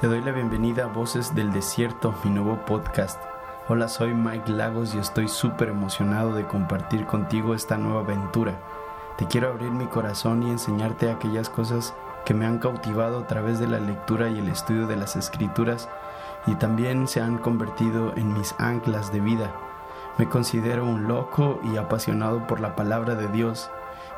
Te doy la bienvenida a Voces del Desierto, mi nuevo podcast. Hola, soy Mike Lagos y estoy súper emocionado de compartir contigo esta nueva aventura. Te quiero abrir mi corazón y enseñarte aquellas cosas que me han cautivado a través de la lectura y el estudio de las escrituras y también se han convertido en mis anclas de vida. Me considero un loco y apasionado por la palabra de Dios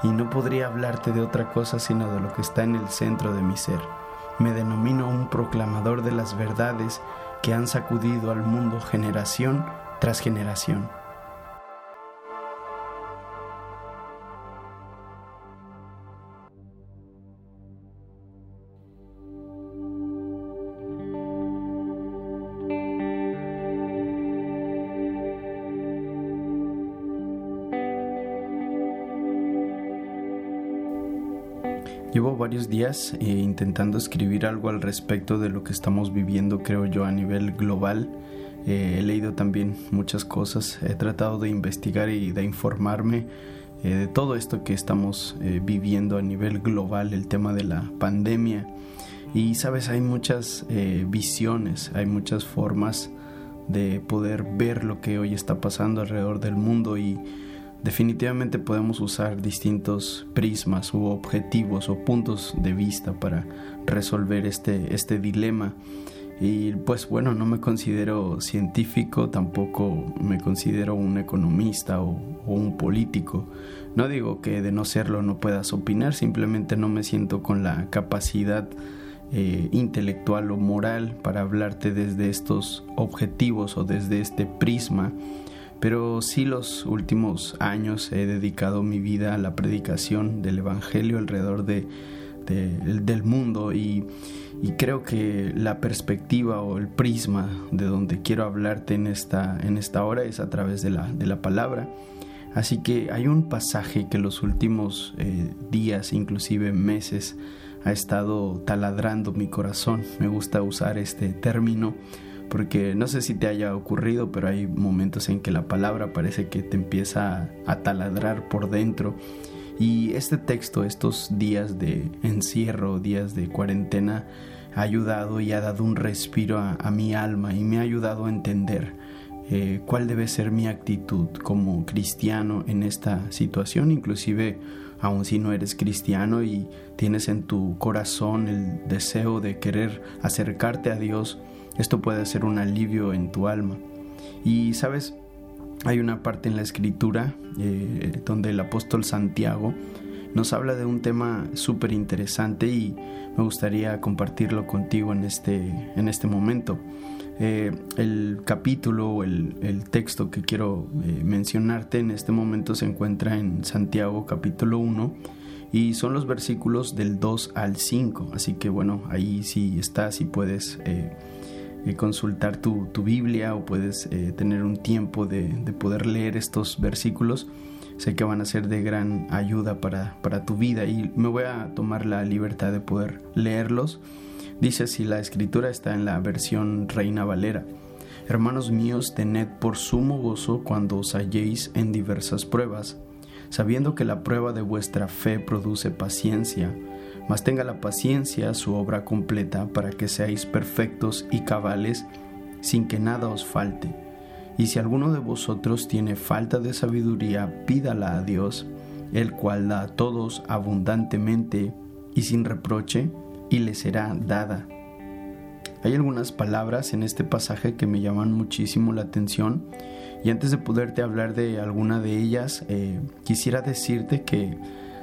y no podría hablarte de otra cosa sino de lo que está en el centro de mi ser me denomino un proclamador de las verdades que han sacudido al mundo generación tras generación. Llevo varios días eh, intentando escribir algo al respecto de lo que estamos viviendo, creo yo, a nivel global. Eh, he leído también muchas cosas, he tratado de investigar y de informarme eh, de todo esto que estamos viviendo a nivel global, el tema de la pandemia. Y sabes, hay muchas visiones, hay muchas formas de poder ver lo que hoy está pasando alrededor del mundo y Definitivamente podemos usar distintos prismas u objetivos o puntos de vista para resolver este, este dilema. Y pues bueno, no me considero científico, tampoco me considero un economista o, un político. No digo que de no serlo no puedas opinar, simplemente no me siento con la capacidad eh, intelectual o moral para hablarte desde estos objetivos o desde este prisma pero sí los últimos años he dedicado mi vida a la predicación del Evangelio alrededor de, del mundo y, creo que la perspectiva o el prisma de donde quiero hablarte en esta, en esta hora es a través de la, de la palabra. Así que hay un pasaje que los últimos eh, días, inclusive meses, ha estado taladrando mi corazón. Me gusta usar este término porque no sé si te haya ocurrido, pero hay momentos en que la palabra parece que te empieza a, taladrar por dentro. Y este texto, estos días de encierro, días de cuarentena, ha ayudado y ha dado un respiro a, mi alma y me ha ayudado a entender eh, cuál debe ser mi actitud como cristiano en esta situación, inclusive aun si no eres cristiano y tienes en tu corazón el deseo de querer acercarte a Dios, esto puede ser un alivio en tu alma. Y sabes, hay una parte en la escritura eh, donde el apóstol Santiago nos habla de un tema súper interesante y me gustaría compartirlo contigo en este, en este momento. Eh, el capítulo o el, texto que quiero eh, mencionarte en este momento se encuentra en Santiago capítulo 1 y son los versículos del 2 al 5. Así que bueno, ahí sí estás y puedes consultar tu, Biblia o puedes eh, tener un tiempo de, poder leer estos versículos. Sé que van a ser de gran ayuda para, para tu vida y me voy a tomar la libertad de poder leerlos. Dice si la escritura está en la versión Reina Valera. Hermanos míos, tened por sumo gozo cuando os halléis en diversas pruebas, sabiendo que la prueba de vuestra fe produce paciencia mas tenga la paciencia su obra completa para que seáis perfectos y cabales sin que nada os falte. Y si alguno de vosotros tiene falta de sabiduría, pídala a Dios, el cual da a todos abundantemente y sin reproche, y le será dada. Hay algunas palabras en este pasaje que me llaman muchísimo la atención y antes de poderte hablar de alguna de ellas, eh, quisiera decirte que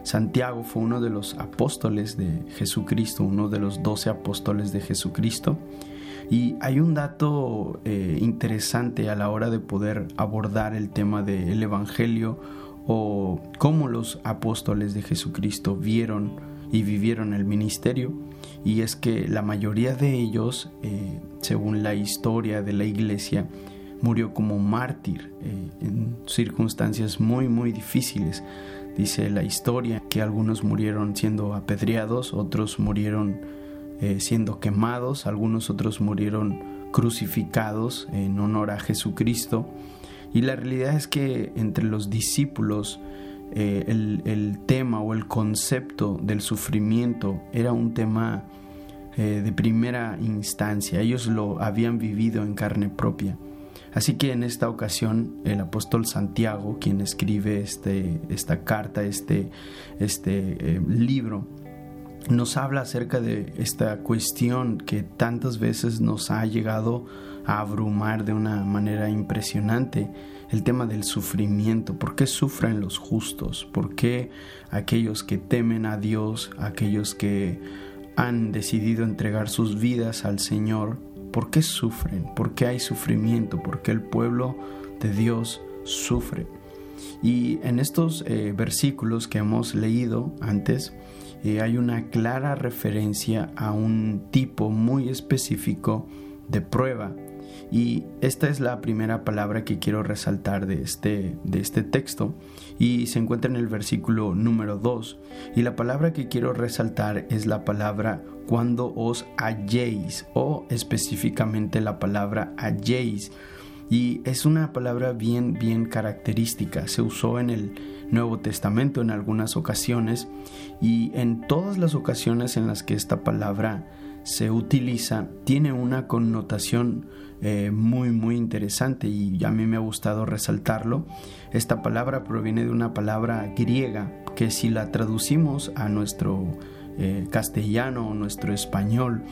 Santiago fue uno de los apóstoles de Jesucristo, uno de los doce apóstoles de Jesucristo. Y hay un dato eh, interesante a la hora de poder abordar el tema del Evangelio o cómo los apóstoles de Jesucristo vieron y vivieron el ministerio. Y es que la mayoría de ellos, eh, según la historia de la iglesia, murió como mártir eh, en circunstancias muy muy difíciles. Dice la historia que algunos murieron siendo apedreados, otros murieron eh, siendo quemados, algunos otros murieron crucificados en honor a Jesucristo. Y la realidad es que entre los discípulos eh, el, tema o el concepto del sufrimiento era un tema eh, de primera instancia, ellos lo habían vivido en carne propia. Así que en esta ocasión el apóstol Santiago, quien escribe este, esta carta, este, este eh, libro, nos habla acerca de esta cuestión que tantas veces nos ha llegado a abrumar de una manera impresionante, el tema del sufrimiento. ¿Por qué sufren los justos? ¿Por qué aquellos que temen a Dios, aquellos que han decidido entregar sus vidas al Señor, ¿por qué sufren? ¿Por qué hay sufrimiento? ¿Por qué el pueblo de Dios sufre? Y en estos eh, versículos que hemos leído antes, eh, hay una clara referencia a un tipo muy específico de prueba. Y esta es la primera palabra que quiero resaltar de este, de este texto y se encuentra en el versículo número 2. Y la palabra que quiero resaltar es la palabra cuando os halléis o específicamente la palabra halléis. Y es una palabra bien, bien característica. Se usó en el Nuevo Testamento en algunas ocasiones y en todas las ocasiones en las que esta palabra se utiliza tiene una connotación eh, muy muy interesante y a mí me ha gustado resaltarlo. Esta palabra proviene de una palabra griega que si la traducimos a nuestro eh, castellano o nuestro español,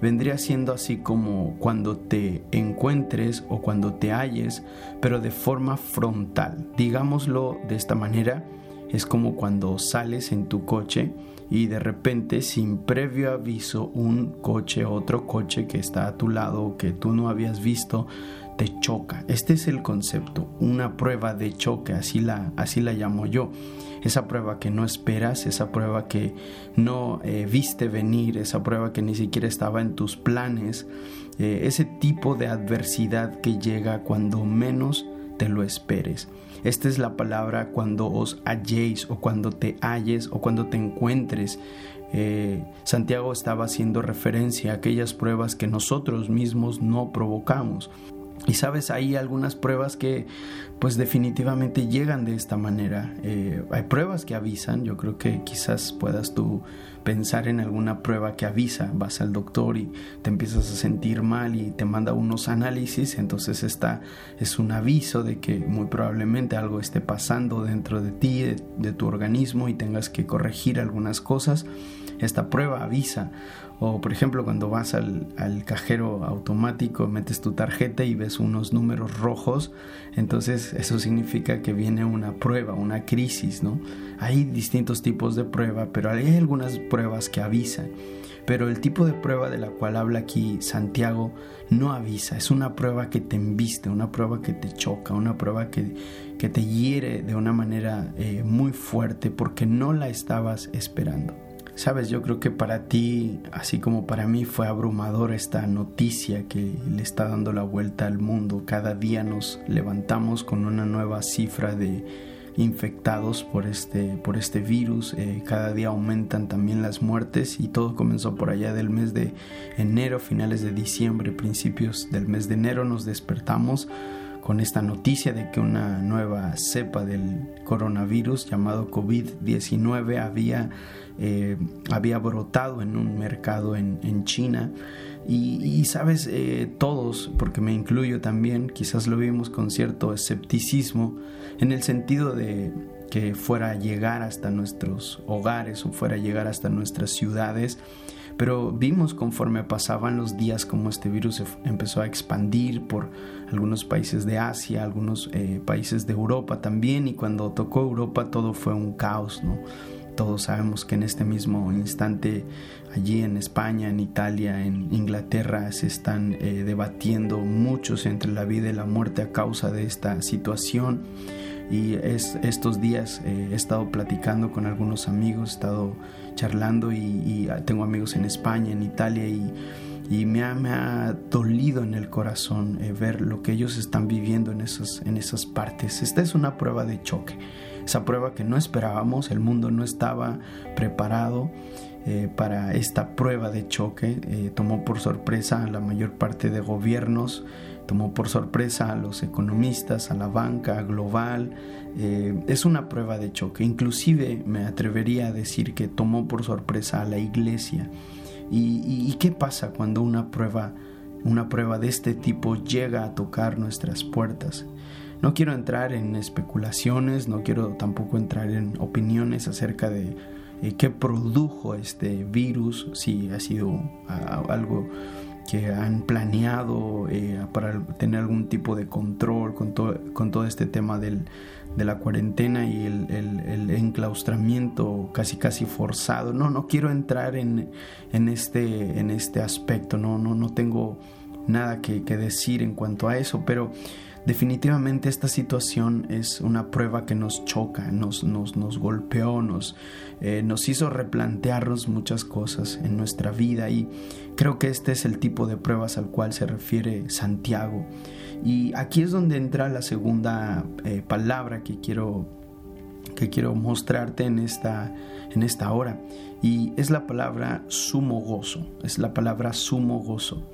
vendría siendo así como cuando te encuentres o cuando te halles, pero de forma frontal. Digámoslo de esta manera, es como cuando sales en tu coche y de repente sin previo aviso un coche, otro coche que está a tu lado que tú no habías visto, te choca. Este es el concepto, una prueba de choque, así la, así la llamo yo. Esa prueba que no esperas, esa prueba que no eh, viste venir, esa prueba que ni siquiera estaba en tus planes, eh, ese tipo de adversidad que llega cuando menos te lo esperes. Esta es la palabra cuando os halléis o cuando te halles o cuando te encuentres. Eh, Santiago estaba haciendo referencia a aquellas pruebas que nosotros mismos no provocamos. Y sabes, hay algunas pruebas que pues definitivamente llegan de esta manera. Eh, hay pruebas que avisan, yo creo que quizás puedas tú pensar en alguna prueba que avisa, vas al doctor y te empiezas a sentir mal y te manda unos análisis, entonces esta es un aviso de que muy probablemente algo esté pasando dentro de ti, de tu organismo y tengas que corregir algunas cosas. Esta prueba avisa o por ejemplo cuando vas al, cajero automático, metes tu tarjeta y ves unos números rojos, entonces eso significa que viene una prueba, una crisis, ¿no? Hay distintos tipos de prueba, pero hay algunas pruebas que avisan. Pero el tipo de prueba de la cual habla aquí Santiago no avisa, es una prueba que te embiste, una prueba que te choca, una prueba que, que te hiere de una manera eh, muy fuerte porque no la estabas esperando. Sabes, yo creo que para ti, así como para mí, fue abrumador esta noticia que le está dando la vuelta al mundo. Cada día nos levantamos con una nueva cifra de infectados por este, por este virus. Eh, cada día aumentan también las muertes y todo comenzó por allá del mes de enero, finales de diciembre, principios del mes de enero nos despertamos con esta noticia de que una nueva cepa del coronavirus llamado COVID-19 había eh, había brotado en un mercado en, China. Y, sabes, eh, todos, porque me incluyo también, quizás lo vimos con cierto escepticismo, en el sentido de que fuera a llegar hasta nuestros hogares o fuera a llegar hasta nuestras ciudades. Pero vimos conforme pasaban los días como este virus empezó a expandir por algunos países de Asia, algunos eh, países de Europa también, y cuando tocó Europa todo fue un caos, ¿no? Todos sabemos que en este mismo instante allí en España, en Italia, en Inglaterra se están eh, debatiendo muchos entre la vida y la muerte a causa de esta situación. Y es, estos días eh, he estado platicando con algunos amigos, he estado charlando y, tengo amigos en España, en Italia y, me, ha, me, ha, dolido en el corazón eh, ver lo que ellos están viviendo en esas, en esas partes. Esta es una prueba de choque esa prueba que no esperábamos, el mundo no estaba preparado eh, para esta prueba de choque, eh, tomó por sorpresa a la mayor parte de gobiernos, tomó por sorpresa a los economistas, a la banca global, eh, es una prueba de choque, inclusive me atrevería a decir que tomó por sorpresa a la iglesia. ¿Y, qué pasa cuando una prueba, una prueba de este tipo llega a tocar nuestras puertas? No quiero entrar en especulaciones, no quiero tampoco entrar en opiniones acerca de eh, qué produjo este virus, si ha sido algo que han planeado eh, para tener algún tipo de control con, todo este tema de la cuarentena y el, enclaustramiento casi casi forzado. No, no quiero entrar en, este, este aspecto, no, no, no tengo nada que, que decir en cuanto a eso, pero Definitivamente esta situación es una prueba que nos choca, nos, nos, nos golpeó, nos, eh, nos hizo replantearnos muchas cosas en nuestra vida y creo que este es el tipo de pruebas al cual se refiere Santiago. Y aquí es donde entra la segunda eh, palabra que quiero, que quiero mostrarte en esta, en esta hora y es la palabra sumo gozo, es la palabra sumo gozo.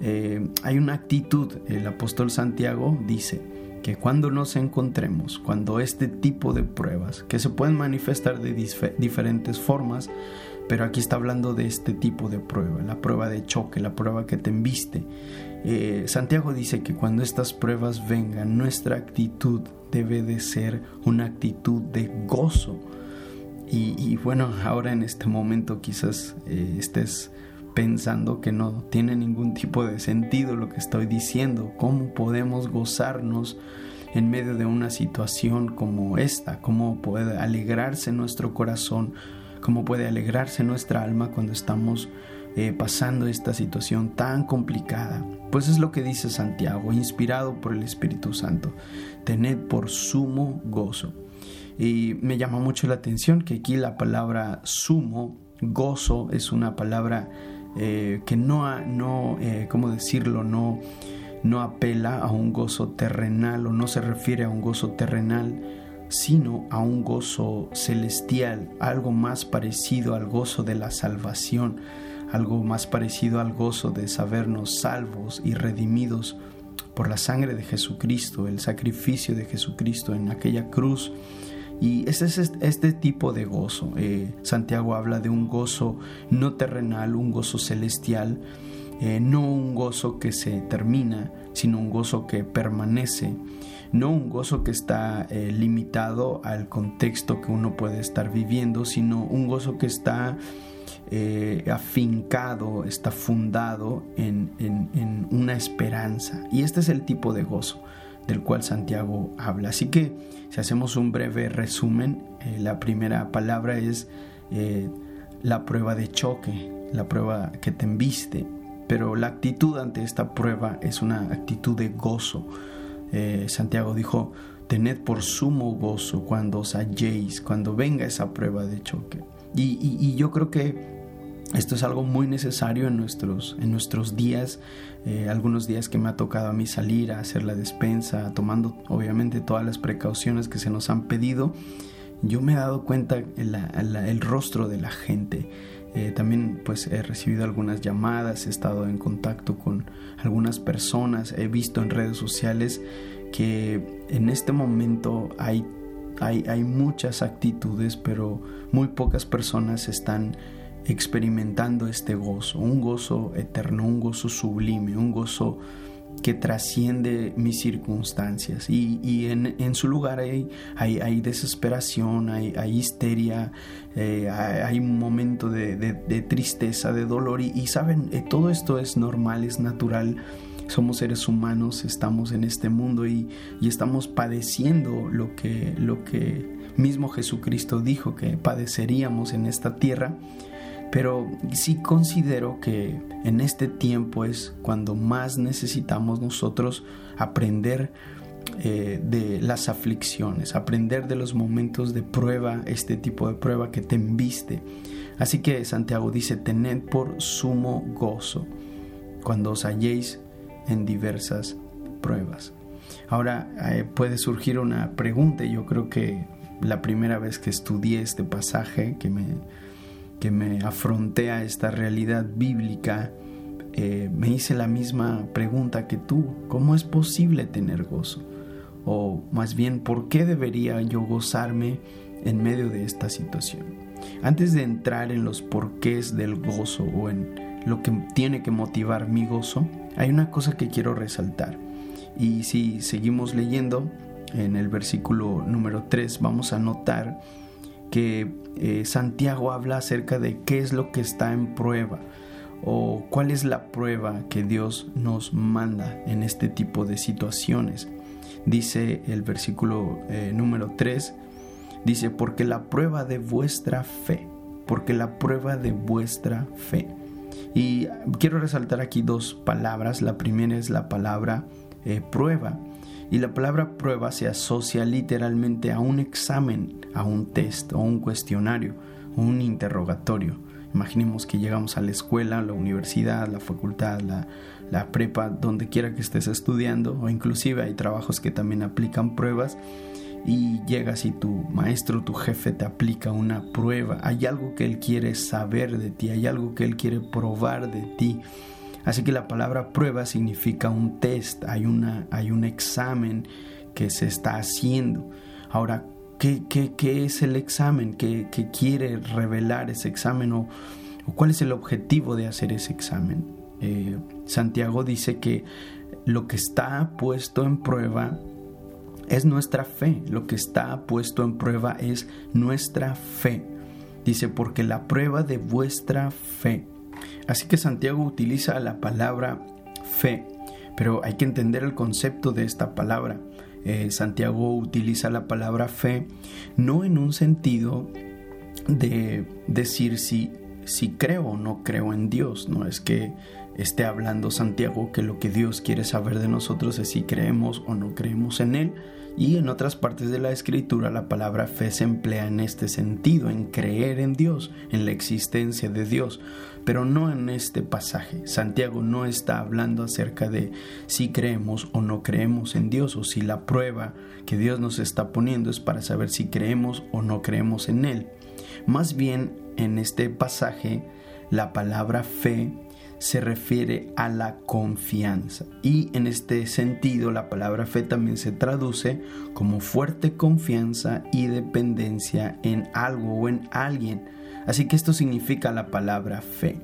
Eh, hay una actitud, el apóstol Santiago dice que cuando nos encontremos, cuando este tipo de pruebas, que se pueden manifestar de diferentes formas, pero aquí está hablando de este tipo de prueba, la prueba de choque, la prueba que te embiste. Eh, Santiago dice que cuando estas pruebas vengan, nuestra actitud debe de ser una actitud de gozo. Y, bueno, ahora en este momento quizás eh, estés pensando que no tiene ningún tipo de sentido lo que estoy diciendo. ¿Cómo podemos gozarnos en medio de una situación como esta? ¿Cómo puede alegrarse nuestro corazón? ¿Cómo puede alegrarse nuestra alma cuando estamos eh, pasando esta situación tan complicada? Pues es lo que dice Santiago, inspirado por el Espíritu Santo. Tened por sumo gozo. Y me llama mucho la atención que aquí la palabra sumo, gozo, es una palabra eh, que no, no eh, ¿cómo decirlo? No, no apela a un gozo terrenal o no se refiere a un gozo terrenal, sino a un gozo celestial, algo más parecido al gozo de la salvación, algo más parecido al gozo de sabernos salvos y redimidos por la sangre de Jesucristo, el sacrificio de Jesucristo en aquella cruz y ese es este tipo de gozo. Eh, Santiago habla de un gozo no terrenal, un gozo celestial, eh, no un gozo que se termina, sino un gozo que permanece, no un gozo que está eh, limitado al contexto que uno puede estar viviendo, sino un gozo que está afincado, está fundado en, en una esperanza. Y este es el tipo de gozo del cual Santiago habla. Así que si hacemos un breve resumen, eh, la primera palabra es eh, la prueba de choque, la prueba que te embiste, pero la actitud ante esta prueba es una actitud de gozo. Eh, Santiago dijo, tened por sumo gozo cuando os halléis, cuando venga esa prueba de choque. y yo creo que esto es algo muy necesario en nuestros, en nuestros días, eh, algunos días que me ha tocado a mí salir a hacer la despensa, tomando obviamente todas las precauciones que se nos han pedido. Yo me he dado cuenta el, el rostro de la gente. Eh, también pues he recibido algunas llamadas, he estado en contacto con algunas personas, he visto en redes sociales que en este momento hay, hay, hay muchas actitudes, pero muy pocas personas están experimentando este gozo, un gozo eterno, un gozo sublime, un gozo que trasciende mis circunstancias. Y, en, su lugar hay, hay, desesperación, hay, histeria, eh, hay, un momento de, tristeza, de dolor. Y, saben, eh, todo esto es normal, es natural. Somos seres humanos, estamos en este mundo y, estamos padeciendo lo que, lo que mismo Jesucristo dijo que padeceríamos en esta tierra pero sí considero que en este tiempo es cuando más necesitamos nosotros aprender eh, de las aflicciones, aprender de los momentos de prueba, este tipo de prueba que te embiste. Así que Santiago dice, tened por sumo gozo cuando os halléis en diversas pruebas. Ahora eh, puede surgir una pregunta, yo creo que la primera vez que estudié este pasaje, que me que me afronté a esta realidad bíblica, eh, me hice la misma pregunta que tú, ¿cómo es posible tener gozo? O más bien, ¿por qué debería yo gozarme en medio de esta situación. Antes de entrar en los porqués del gozo o en lo que tiene que motivar mi gozo, hay una cosa que quiero resaltar. Y si seguimos leyendo en el versículo número 3, vamos a notar que eh, Santiago habla acerca de qué es lo que está en prueba o cuál es la prueba que Dios nos manda en este tipo de situaciones. Dice el versículo eh, número 3, dice, porque la prueba de vuestra fe, porque la prueba de vuestra fe. Y quiero resaltar aquí dos palabras. La primera es la palabra eh, prueba. Y la palabra prueba se asocia literalmente a un examen, a un test o un cuestionario, un interrogatorio. Imaginemos que llegamos a la escuela, la universidad, la facultad, la, la prepa, donde quiera que estés estudiando, o inclusive hay trabajos que también aplican pruebas y llegas y tu maestro, tu jefe te aplica una prueba, hay algo que él quiere saber de ti, hay algo que él quiere probar de ti. Así que la palabra prueba significa un test, hay, una, hay un examen que se está haciendo. Ahora, ¿qué, qué, es el examen? ¿Qué, quiere revelar ese examen? ¿O, cuál es el objetivo de hacer ese examen? Eh, Santiago dice que lo que está puesto en prueba es nuestra fe. Lo que está puesto en prueba es nuestra fe. Dice, porque la prueba de vuestra fe. Así que Santiago utiliza la palabra fe, pero hay que entender el concepto de esta palabra. Eh, Santiago utiliza la palabra fe no en un sentido de decir si, si creo o no creo en Dios, no es que esté hablando Santiago que lo que Dios quiere saber de nosotros es si creemos o no creemos en Él, y en otras partes de la escritura la palabra fe se emplea en este sentido, en creer en Dios, en la existencia de Dios, pero no en este pasaje. Santiago no está hablando acerca de si creemos o no creemos en Dios o si la prueba que Dios nos está poniendo es para saber si creemos o no creemos en Él. Más bien en este pasaje la palabra fe se refiere a la confianza. Y en este sentido la palabra fe también se traduce como fuerte confianza y dependencia en algo o en alguien. Así que esto significa la palabra fe.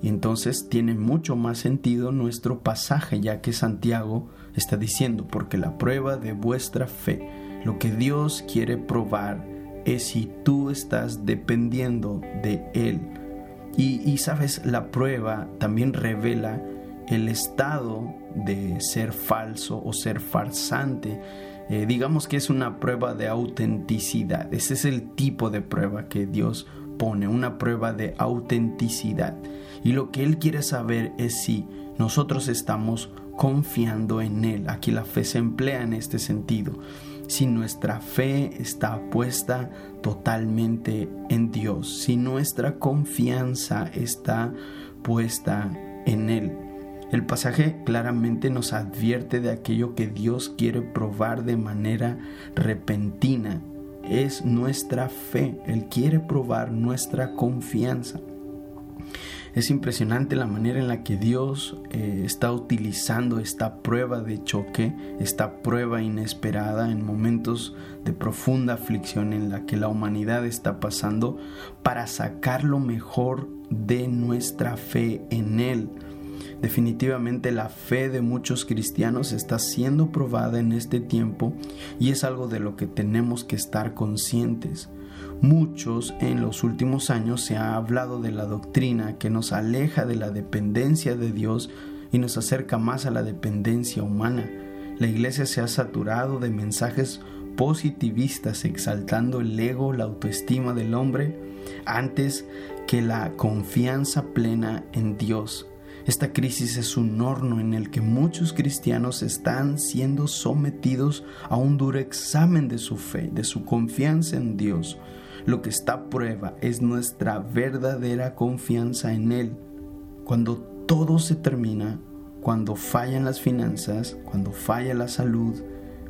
Y entonces tiene mucho más sentido nuestro pasaje, ya que Santiago está diciendo, porque la prueba de vuestra fe, lo que Dios quiere probar es si tú estás dependiendo de Él y, sabes, la prueba también revela el estado de ser falso o ser farsante. Eh, digamos que es una prueba de autenticidad. Ese es el tipo de prueba que Dios pone, una prueba de autenticidad. Y lo que Él quiere saber es si nosotros estamos confiando en Él. Aquí la fe se emplea en este sentido si nuestra fe está puesta totalmente en Dios, si nuestra confianza está puesta en Él. El pasaje claramente nos advierte de aquello que Dios quiere probar de manera repentina. Es nuestra fe. Él quiere probar nuestra confianza. Es impresionante la manera en la que Dios eh, está utilizando esta prueba de choque, esta prueba inesperada en momentos de profunda aflicción en la que la humanidad está pasando para sacar lo mejor de nuestra fe en Él. Definitivamente la fe de muchos cristianos está siendo probada en este tiempo y es algo de lo que tenemos que estar conscientes. Muchos en los últimos años se ha hablado de la doctrina que nos aleja de la dependencia de Dios y nos acerca más a la dependencia humana. La iglesia se ha saturado de mensajes positivistas exaltando el ego, la autoestima del hombre, antes que la confianza plena en Dios. Esta crisis es un horno en el que muchos cristianos están siendo sometidos a un duro examen de su fe, de su confianza en Dios. Lo que está a prueba es nuestra verdadera confianza en Él. Cuando todo se termina, cuando fallan las finanzas, cuando falla la salud,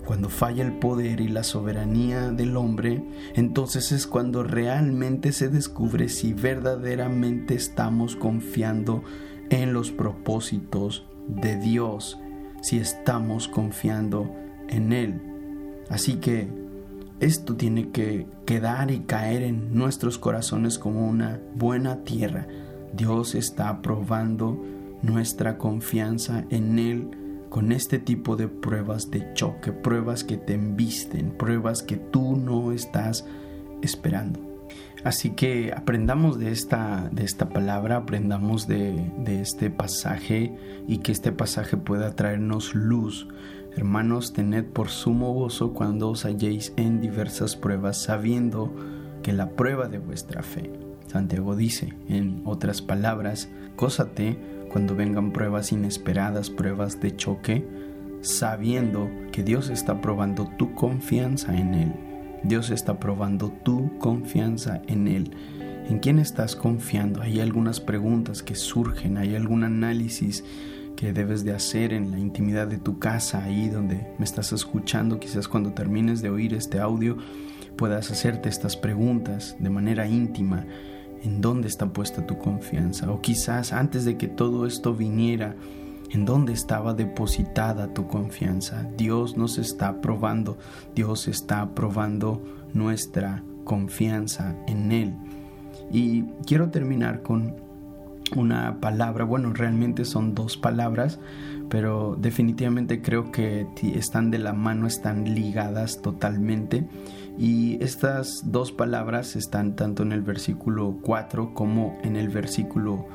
cuando falla el poder y la soberanía del hombre, entonces es cuando realmente se descubre si verdaderamente estamos confiando en los propósitos de Dios, si estamos confiando en Él. Así que esto tiene que quedar y caer en nuestros corazones como una buena tierra. Dios está probando nuestra confianza en Él con este tipo de pruebas de choque, pruebas que te embisten, pruebas que tú no estás esperando. Así que aprendamos de esta, de esta palabra, aprendamos de, de este pasaje y que este pasaje pueda traernos luz. Hermanos, tened por sumo gozo cuando os halléis en diversas pruebas, sabiendo que la prueba de vuestra fe. Santiago dice, en otras palabras, cósate cuando vengan pruebas inesperadas, pruebas de choque, sabiendo que Dios está probando tu confianza en Él Dios está probando tu confianza en Él. ¿En quién estás confiando? Hay algunas preguntas que surgen, hay algún análisis que debes de hacer en la intimidad de tu casa, ahí donde me estás escuchando, quizás cuando termines de oír este audio puedas hacerte estas preguntas de manera íntima. ¿En dónde está puesta tu confianza? O quizás antes de que todo esto viniera, en dónde estaba depositada tu confianza. Dios nos está probando, Dios está probando nuestra confianza en Él. Y quiero terminar con una palabra, bueno, realmente son dos palabras, pero definitivamente creo que están de la mano, están ligadas totalmente. Y estas dos palabras están tanto en el versículo 4 como en el versículo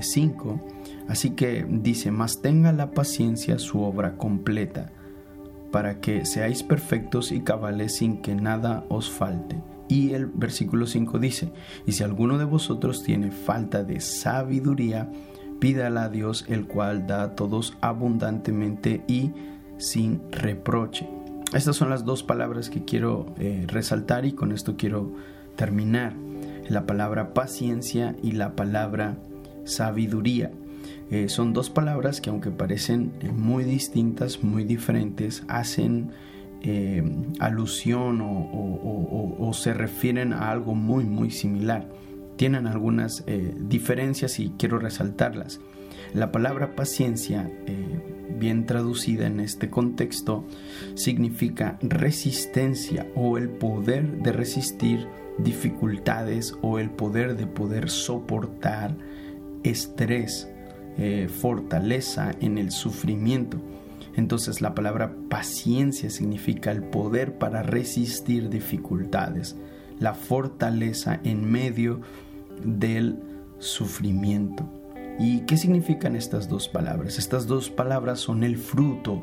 5. Eh, Así que dice, mas tenga la paciencia su obra completa, para que seáis perfectos y cabales sin que nada os falte. Y el versículo 5 dice, y si alguno de vosotros tiene falta de sabiduría, pídala a Dios, el cual da a todos abundantemente y sin reproche. Estas son las dos palabras que quiero eh, resaltar y con esto quiero terminar. La palabra paciencia y la palabra sabiduría. Eh, son dos palabras que aunque parecen eh, muy distintas, muy diferentes, hacen eh, alusión o, se refieren a algo muy, muy similar. Tienen algunas diferencias y quiero resaltarlas. La palabra paciencia, bien traducida en este contexto, significa resistencia o el poder de resistir dificultades o el poder de poder soportar estrés, eh, fortaleza en el sufrimiento. Entonces la palabra paciencia significa el poder para resistir dificultades, la fortaleza en medio del sufrimiento. ¿Y qué significan estas dos palabras? Estas dos palabras son el fruto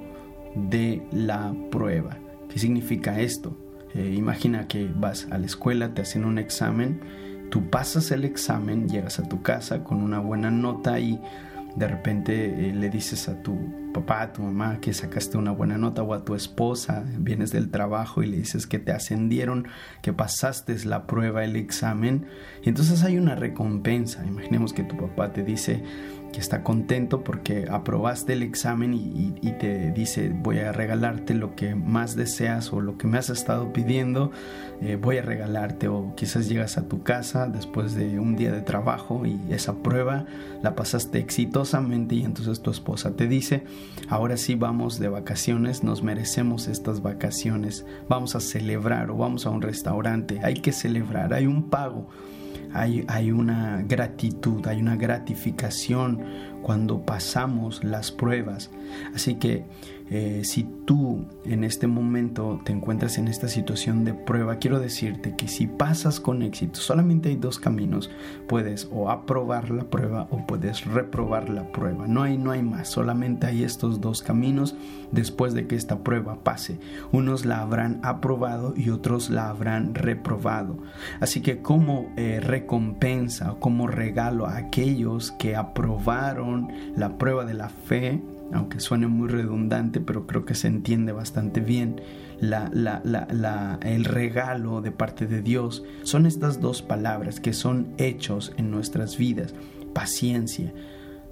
de la prueba. ¿Qué significa esto? Eh, imagina que vas a la escuela, te hacen un examen, tú pasas el examen, llegas a tu casa con una buena nota y de repente eh, le dices a tu papá, a tu mamá que sacaste una buena nota o a tu esposa, vienes del trabajo y le dices que te ascendieron, que pasaste la prueba, el examen, y entonces hay una recompensa. Imaginemos que tu papá te dice, que está contento porque aprobaste el examen y, te dice voy a regalarte lo que más deseas o lo que me has estado pidiendo, eh, voy a regalarte o quizás llegas a tu casa después de un día de trabajo y esa prueba la pasaste exitosamente y entonces tu esposa te dice ahora sí vamos de vacaciones, nos merecemos estas vacaciones, vamos a celebrar o vamos a un restaurante, hay que celebrar, hay un pago hay, una gratitud, hay una gratificación cuando pasamos las pruebas. Así que eh, si tú en este momento te encuentras en esta situación de prueba, quiero decirte que si pasas con éxito, solamente hay dos caminos. Puedes o aprobar la prueba o puedes reprobar la prueba. No hay, no hay más, solamente hay estos dos caminos después de que esta prueba pase. Unos la habrán aprobado y otros la habrán reprobado. Así que como eh, recompensa o como regalo a aquellos que aprobaron la prueba de la fe, aunque suene muy redundante, pero creo que se entiende bastante bien el regalo de parte de Dios, son estas dos palabras que son hechos en nuestras vidas. Paciencia,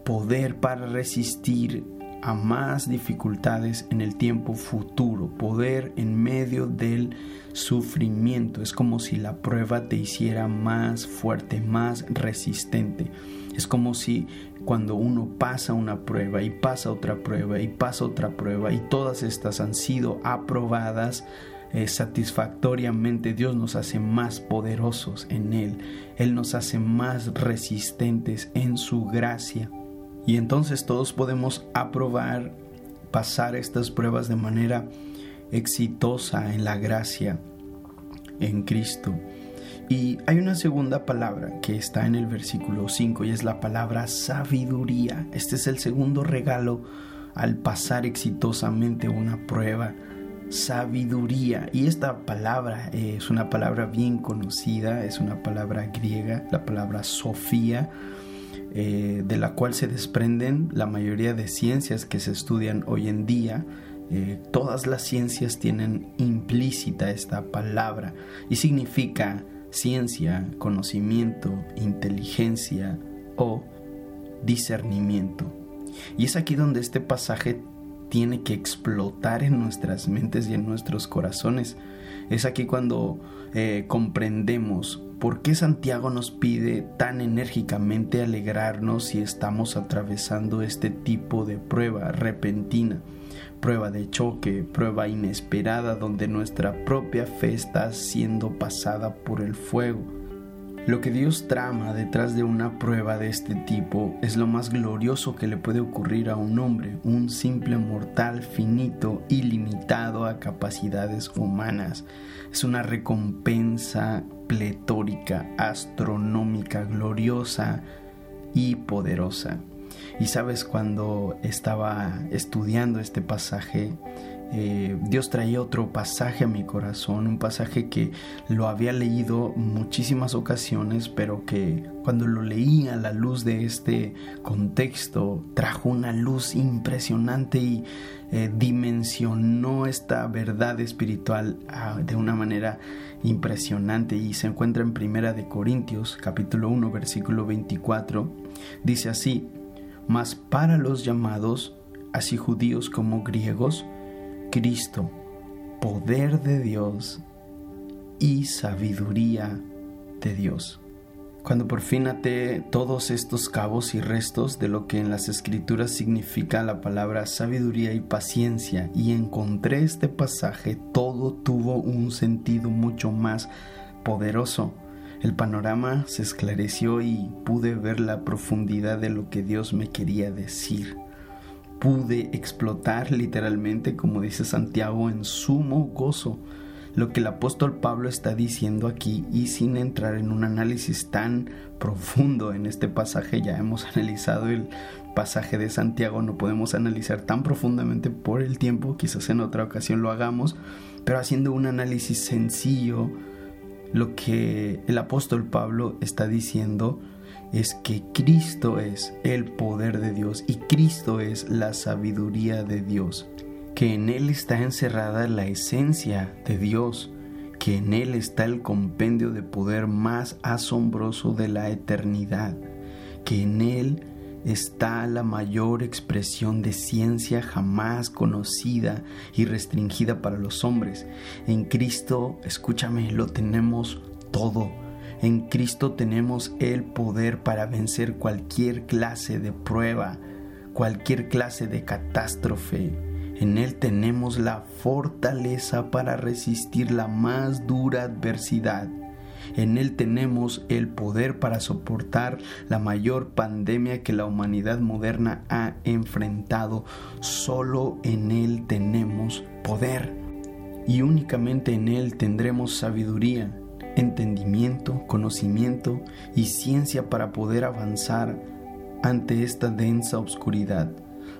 poder para resistir a más dificultades en el tiempo futuro, poder en medio del sufrimiento. Es como si la prueba te hiciera más fuerte, más resistente. Es como si cuando uno pasa una prueba y pasa otra prueba y pasa otra prueba y todas estas han sido aprobadas, eh, satisfactoriamente, Dios nos hace más poderosos en Él. Él nos hace más resistentes en su gracia. Y entonces todos podemos aprobar, pasar estas pruebas de manera exitosa en la gracia en Cristo. Y hay una segunda palabra que está en el versículo 5 y es la palabra sabiduría. Este es el segundo regalo al pasar exitosamente una prueba. Sabiduría. Y esta palabra es una palabra bien conocida, es una palabra griega, la palabra Sofía, eh, de la cual se desprenden la mayoría de ciencias que se estudian hoy en día. Eh, todas las ciencias tienen implícita esta palabra y significa ciencia, conocimiento, inteligencia o discernimiento. Y es aquí donde este pasaje tiene que explotar en nuestras mentes y en nuestros corazones. Es aquí cuando eh, comprendemos por qué Santiago nos pide tan enérgicamente alegrarnos si estamos atravesando este tipo de prueba repentina prueba de choque, prueba inesperada donde nuestra propia fe está siendo pasada por el fuego. Lo que Dios trama detrás de una prueba de este tipo es lo más glorioso que le puede ocurrir a un hombre, un simple mortal finito y limitado a capacidades humanas. Es una recompensa pletórica, astronómica, gloriosa y poderosa. Y sabes, cuando estaba estudiando este pasaje, eh, Dios traía otro pasaje a mi corazón, un pasaje que lo había leído muchísimas ocasiones, pero que cuando lo leí a la luz de este contexto, trajo una luz impresionante y eh, dimensionó esta verdad espiritual ah, de una manera impresionante y se encuentra en Primera de Corintios, capítulo 1, versículo 24. Dice así: mas para los llamados, así judíos como griegos, Cristo, poder de Dios y sabiduría de Dios. Cuando por fin até todos estos cabos y restos de lo que en las escrituras significa la palabra sabiduría y paciencia y encontré este pasaje, todo tuvo un sentido mucho más poderoso el panorama se esclareció y pude ver la profundidad de lo que Dios me quería decir. Pude explotar literalmente, como dice Santiago, en sumo gozo lo que el apóstol Pablo está diciendo aquí y sin entrar en un análisis tan profundo en este pasaje, ya hemos analizado el pasaje de Santiago, no podemos analizar tan profundamente por el tiempo, quizás en otra ocasión lo hagamos, pero haciendo un análisis sencillo, lo que el apóstol Pablo está diciendo es que Cristo es el poder de Dios y Cristo es la sabiduría de Dios, que en Él está encerrada la esencia de Dios, que en Él está el compendio de poder más asombroso de la eternidad, que en Él está la mayor expresión de ciencia jamás conocida y restringida para los hombres. En Cristo, escúchame, lo tenemos todo. En Cristo tenemos el poder para vencer cualquier clase de prueba, cualquier clase de catástrofe. En Él tenemos la fortaleza para resistir la más dura adversidad en Él tenemos el poder para soportar la mayor pandemia que la humanidad moderna ha enfrentado. Solo en Él tenemos poder. Y únicamente en Él tendremos sabiduría, entendimiento, conocimiento y ciencia para poder avanzar ante esta densa oscuridad.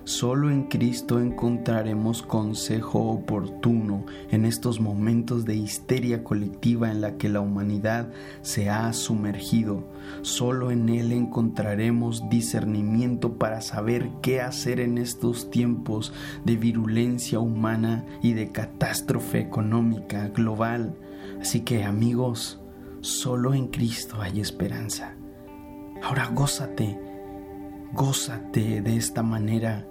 Solo en Cristo encontraremos consejo oportuno en estos momentos de histeria colectiva en la que la humanidad se ha sumergido. Solo en Él encontraremos discernimiento para saber qué hacer en estos tiempos de virulencia humana y de catástrofe económica global. Así que amigos, solo en Cristo hay esperanza. Ahora gózate, gózate de esta manera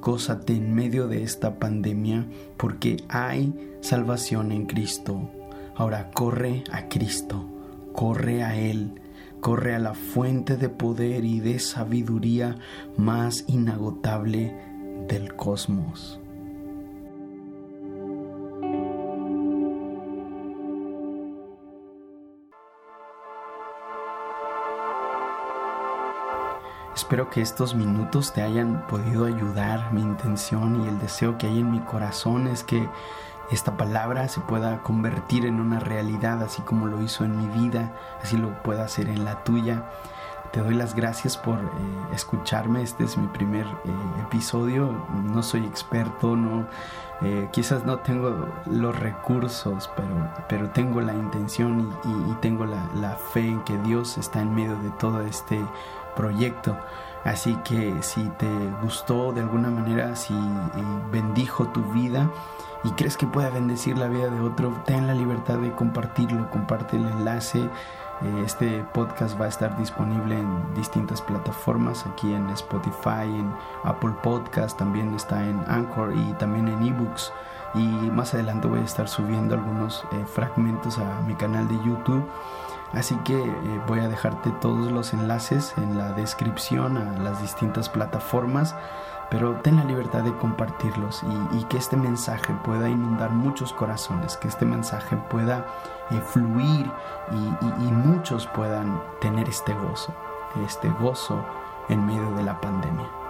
gózate en medio de esta pandemia porque hay salvación en Cristo. Ahora corre a Cristo, corre a Él, corre a la fuente de poder y de sabiduría más inagotable del cosmos. Espero que estos minutos te hayan podido ayudar. Mi intención y el deseo que hay en mi corazón es que esta palabra se pueda convertir en una realidad, así como lo hizo en mi vida, así lo pueda hacer en la tuya. Te doy las gracias por eh, escucharme. Este es mi primer eh, episodio. No soy experto, no, eh, quizás no tengo los recursos, pero, pero tengo la intención y, tengo la, la, fe en que Dios está en medio de todo este proyecto. Así que si te gustó de alguna manera, si bendijo tu vida y crees que pueda bendecir la vida de otro, ten la libertad de compartirlo, comparte el enlace este podcast va a estar disponible en distintas plataformas, aquí en Spotify, en Apple Podcast, también está en Anchor y también en eBooks. Y más adelante voy a estar subiendo algunos eh, fragmentos a mi canal de YouTube. Así que eh, voy a dejarte todos los enlaces en la descripción a las distintas plataformas pero ten la libertad de compartirlos y, que este mensaje pueda inundar muchos corazones, que este mensaje pueda eh, fluir y, y muchos puedan tener este gozo, este gozo en medio de la pandemia.